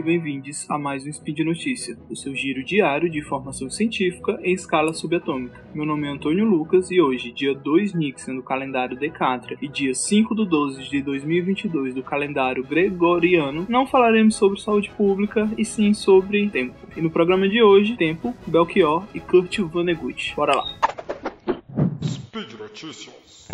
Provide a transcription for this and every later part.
e bem-vindos a mais um Speed Notícia, o seu giro diário de informação científica em escala subatômica. Meu nome é Antônio Lucas e hoje, dia 2 Nixon do calendário Decatria e dia 5 do 12 de 2022 do calendário Gregoriano, não falaremos sobre saúde pública e sim sobre tempo. E no programa de hoje, tempo, Belchior e Kurt Vonnegut. Bora lá! Speed Notícias.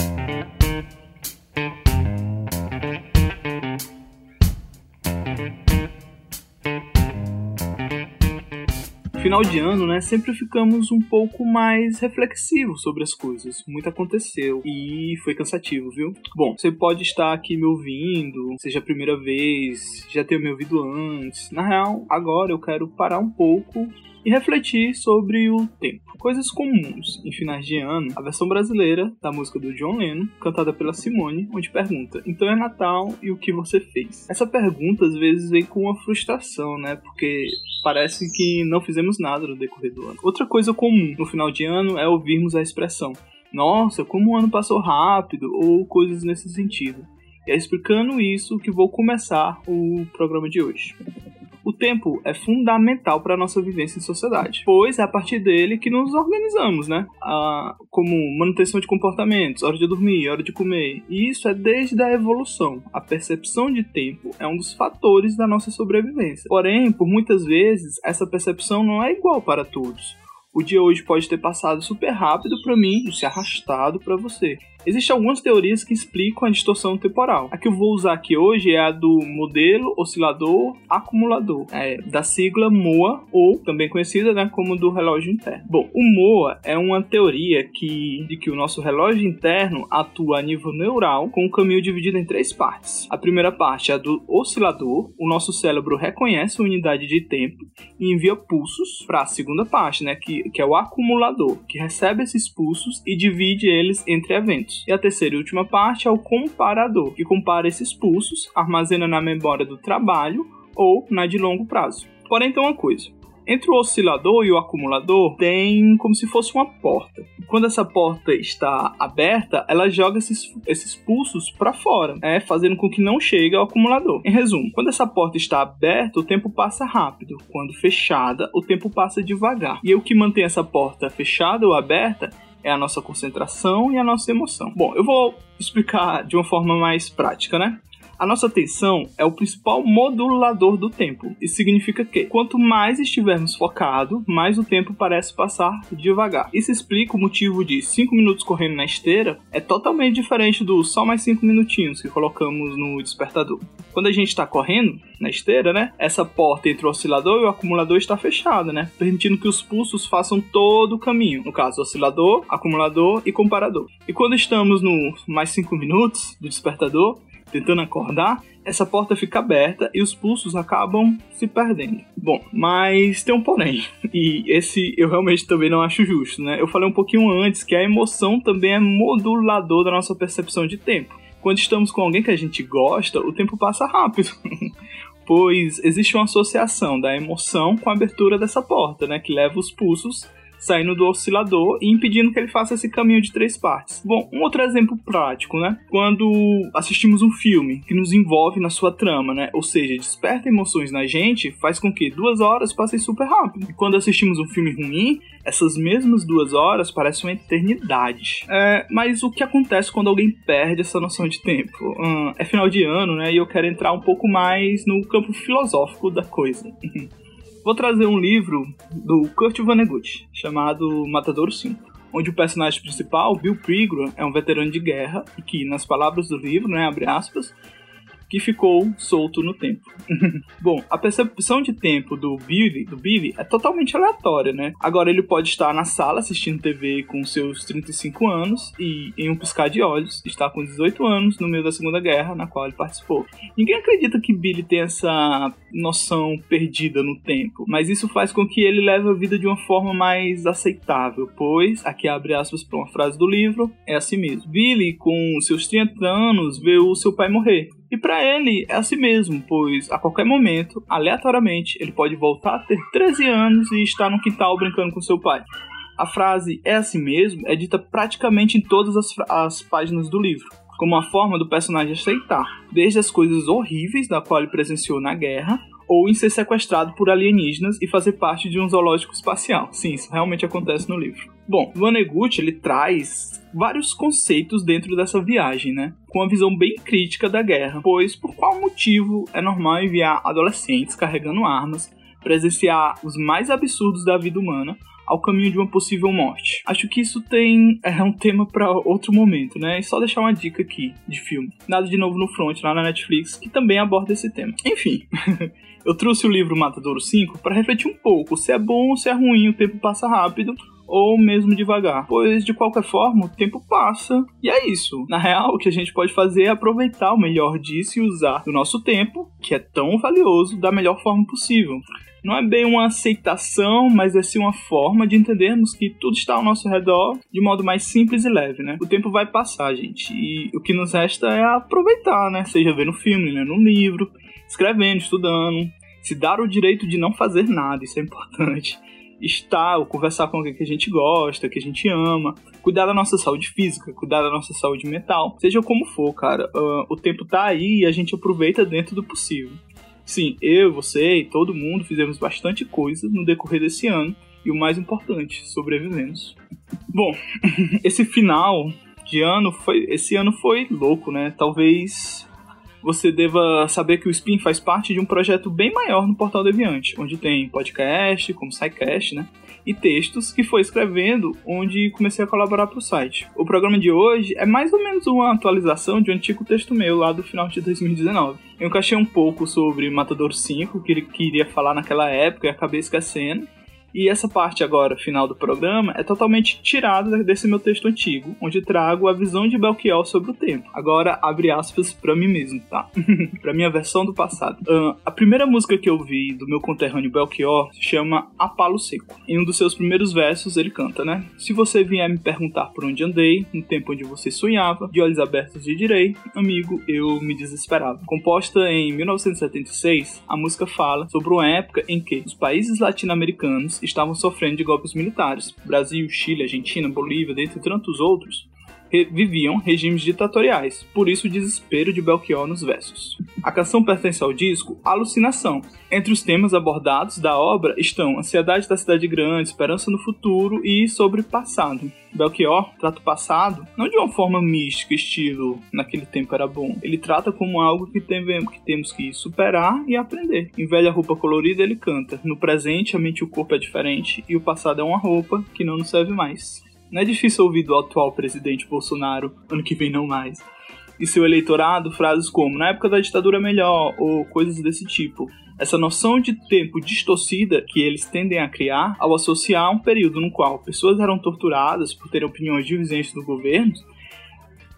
Final de ano, né, sempre ficamos um pouco mais reflexivos sobre as coisas. Muito aconteceu e foi cansativo, viu? Bom, você pode estar aqui me ouvindo, seja a primeira vez, já ter me ouvido antes. Na real, agora eu quero parar um pouco e refletir sobre o tempo. Coisas comuns em finais de ano, a versão brasileira da música do John Lennon, cantada pela Simone, onde pergunta: Então é Natal e o que você fez? Essa pergunta às vezes vem com uma frustração, né? Porque parece que não fizemos nada no decorrer do ano. Outra coisa comum no final de ano é ouvirmos a expressão: Nossa, como o ano passou rápido, ou coisas nesse sentido. E é explicando isso que vou começar o programa de hoje. O tempo é fundamental para a nossa vivência em sociedade, pois é a partir dele que nos organizamos, né? Como manutenção de comportamentos, hora de dormir, hora de comer. E isso é desde a evolução. A percepção de tempo é um dos fatores da nossa sobrevivência. Porém, por muitas vezes, essa percepção não é igual para todos. O dia hoje pode ter passado super rápido para mim e se arrastado para você. Existem algumas teorias que explicam a distorção temporal. A que eu vou usar aqui hoje é a do modelo oscilador acumulador, é, da sigla MOA, ou também conhecida né, como do relógio interno. Bom, o MOA é uma teoria que, de que o nosso relógio interno atua a nível neural com um caminho dividido em três partes. A primeira parte é a do oscilador, o nosso cérebro reconhece a unidade de tempo e envia pulsos para a segunda parte, né, que, que é o acumulador, que recebe esses pulsos e divide eles entre eventos. E a terceira e última parte é o comparador, que compara esses pulsos, armazena na memória do trabalho ou na de longo prazo. Porém, tem uma coisa. Entre o oscilador e o acumulador tem como se fosse uma porta. Quando essa porta está aberta, ela joga esses, esses pulsos para fora, é, fazendo com que não chegue ao acumulador. Em resumo, quando essa porta está aberta, o tempo passa rápido. Quando fechada, o tempo passa devagar. E o que mantém essa porta fechada ou aberta é a nossa concentração e a nossa emoção. Bom, eu vou explicar de uma forma mais prática, né? A nossa atenção é o principal modulador do tempo. Isso significa que quanto mais estivermos focados, mais o tempo parece passar devagar. Isso explica o motivo de 5 minutos correndo na esteira é totalmente diferente do só mais 5 minutinhos que colocamos no despertador. Quando a gente está correndo na esteira, né? Essa porta entre o oscilador e o acumulador está fechada, né? Permitindo que os pulsos façam todo o caminho. No caso, oscilador, acumulador e comparador. E quando estamos no mais 5 minutos do despertador, tentando acordar, essa porta fica aberta e os pulsos acabam se perdendo. Bom, mas tem um porém, e esse eu realmente também não acho justo, né? Eu falei um pouquinho antes que a emoção também é modulador da nossa percepção de tempo. Quando estamos com alguém que a gente gosta, o tempo passa rápido. pois existe uma associação da emoção com a abertura dessa porta, né, que leva os pulsos saindo do oscilador e impedindo que ele faça esse caminho de três partes. Bom, um outro exemplo prático, né? Quando assistimos um filme que nos envolve na sua trama, né? Ou seja, desperta emoções na gente, faz com que duas horas passem super rápido. E quando assistimos um filme ruim, essas mesmas duas horas parecem uma eternidade. É, mas o que acontece quando alguém perde essa noção de tempo? Hum, é final de ano, né? E eu quero entrar um pouco mais no campo filosófico da coisa. Vou trazer um livro do Kurt Vonnegut, chamado Matadouro 5, onde o personagem principal, Bill Pegram, é um veterano de guerra e que, nas palavras do livro, né, abre aspas, que ficou solto no tempo. Bom, a percepção de tempo do Billy, do Billy é totalmente aleatória, né? Agora ele pode estar na sala assistindo TV com seus 35 anos e, em um piscar de olhos, está com 18 anos no meio da Segunda Guerra, na qual ele participou. Ninguém acredita que Billy tem essa noção perdida no tempo, mas isso faz com que ele leve a vida de uma forma mais aceitável, pois, aqui abre aspas para uma frase do livro, é assim mesmo. Billy, com seus 30 anos, vê o seu pai morrer. E para ele é assim mesmo, pois a qualquer momento, aleatoriamente, ele pode voltar a ter 13 anos e estar no quintal brincando com seu pai. A frase é assim mesmo é dita praticamente em todas as, as páginas do livro, como uma forma do personagem aceitar, desde as coisas horríveis da qual ele presenciou na guerra, ou em ser sequestrado por alienígenas e fazer parte de um zoológico espacial. Sim, isso realmente acontece no livro. Bom, Vanegut ele traz vários conceitos dentro dessa viagem, né? Com uma visão bem crítica da guerra, pois por qual motivo é normal enviar adolescentes carregando armas presenciar os mais absurdos da vida humana ao caminho de uma possível morte. Acho que isso tem é um tema para outro momento, né? E só deixar uma dica aqui de filme. Nada de novo no front lá na Netflix que também aborda esse tema. Enfim, eu trouxe o livro Matadouro 5 para refletir um pouco se é bom ou se é ruim, o tempo passa rápido ou mesmo devagar, pois de qualquer forma o tempo passa e é isso. Na real, o que a gente pode fazer é aproveitar o melhor disso e usar o nosso tempo, que é tão valioso, da melhor forma possível não é bem uma aceitação, mas é sim uma forma de entendermos que tudo está ao nosso redor de modo mais simples e leve, né? O tempo vai passar, gente, e o que nos resta é aproveitar, né? Seja vendo filme, lendo um livro, escrevendo, estudando, se dar o direito de não fazer nada, isso é importante. Estar ou conversar com alguém que a gente gosta, que a gente ama, cuidar da nossa saúde física, cuidar da nossa saúde mental, seja como for, cara. Uh, o tempo tá aí e a gente aproveita dentro do possível. Sim, eu, você e todo mundo fizemos bastante coisa no decorrer desse ano e o mais importante, sobrevivemos. Bom, esse final de ano foi, esse ano foi louco, né? Talvez você deva saber que o Spin faz parte de um projeto bem maior no Portal Deviante, onde tem podcast, como SciCast, né? E textos que foi escrevendo, onde comecei a colaborar para o site. O programa de hoje é mais ou menos uma atualização de um antigo texto meu lá do final de 2019. Eu encaixei um pouco sobre Matador 5, que ele queria falar naquela época e acabei esquecendo. E essa parte agora, final do programa, é totalmente tirada desse meu texto antigo, onde trago a visão de Belchior sobre o tempo. Agora, abre aspas para mim mesmo, tá? pra minha versão do passado. Uh, a primeira música que eu vi do meu conterrâneo Belchior se chama A Palo Seco. Em um dos seus primeiros versos, ele canta, né? Se você vier me perguntar por onde andei, no tempo onde você sonhava, de olhos abertos lhe direi, amigo, eu me desesperava. Composta em 1976, a música fala sobre uma época em que os países latino-americanos estavam sofrendo de golpes militares. Brasil, Chile, Argentina, Bolívia, dentre tantos outros, viviam regimes ditatoriais, por isso o desespero de Belchior nos versos. A canção pertence ao disco Alucinação. Entre os temas abordados da obra estão ansiedade da cidade grande, esperança no futuro e sobre passado. Belchior trata o passado não de uma forma mística, estilo naquele tempo era bom. Ele trata como algo que, tem, que temos que superar e aprender. Em velha roupa colorida ele canta: No presente a mente e o corpo é diferente e o passado é uma roupa que não nos serve mais. Não é difícil ouvir do atual presidente Bolsonaro, ano que vem não mais, e seu eleitorado frases como na época da ditadura melhor ou coisas desse tipo. Essa noção de tempo distorcida que eles tendem a criar ao associar um período no qual pessoas eram torturadas por terem opiniões divergentes do governo,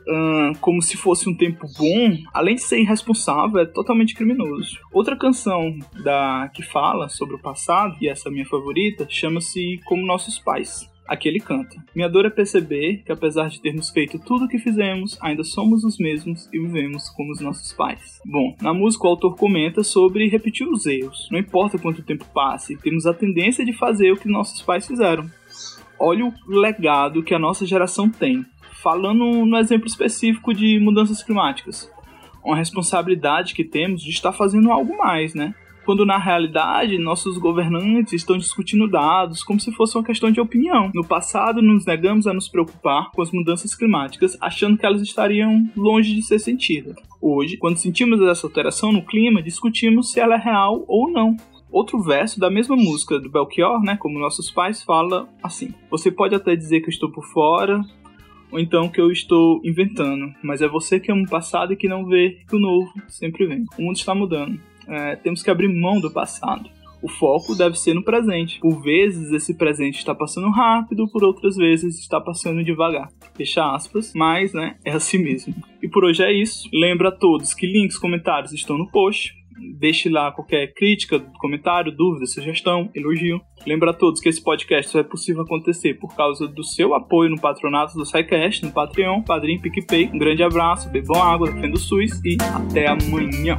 hum, como se fosse um tempo bom, além de ser irresponsável, é totalmente criminoso. Outra canção da que fala sobre o passado, e essa é minha favorita, chama-se Como Nossos Pais. Aqui ele canta: Minha dor é perceber que, apesar de termos feito tudo o que fizemos, ainda somos os mesmos e vivemos como os nossos pais. Bom, na música o autor comenta sobre repetir os erros. Não importa quanto tempo passe, temos a tendência de fazer o que nossos pais fizeram. Olha o legado que a nossa geração tem. Falando no exemplo específico de mudanças climáticas. Uma responsabilidade que temos de estar fazendo algo mais, né? Quando na realidade nossos governantes estão discutindo dados como se fosse uma questão de opinião. No passado, nos negamos a nos preocupar com as mudanças climáticas, achando que elas estariam longe de ser sentidas. Hoje, quando sentimos essa alteração no clima, discutimos se ela é real ou não. Outro verso da mesma música do Belchior, né, como nossos pais, fala assim: Você pode até dizer que eu estou por fora, ou então que eu estou inventando, mas é você que ama o passado e que não vê que o novo sempre vem. O mundo está mudando é, temos que abrir mão do passado. O foco deve ser no presente. Por vezes esse presente está passando rápido, por outras vezes está passando devagar. Fecha aspas, mas né, é assim mesmo. E por hoje é isso. Lembra a todos que links, comentários estão no post. Deixe lá qualquer crítica, comentário, dúvida, sugestão, elogio. Lembra a todos que esse podcast só é possível acontecer por causa do seu apoio no patronato do SciCast, no Patreon, Padrim, PicPay. Um grande abraço, bebam água, defenda o SUS e até amanhã.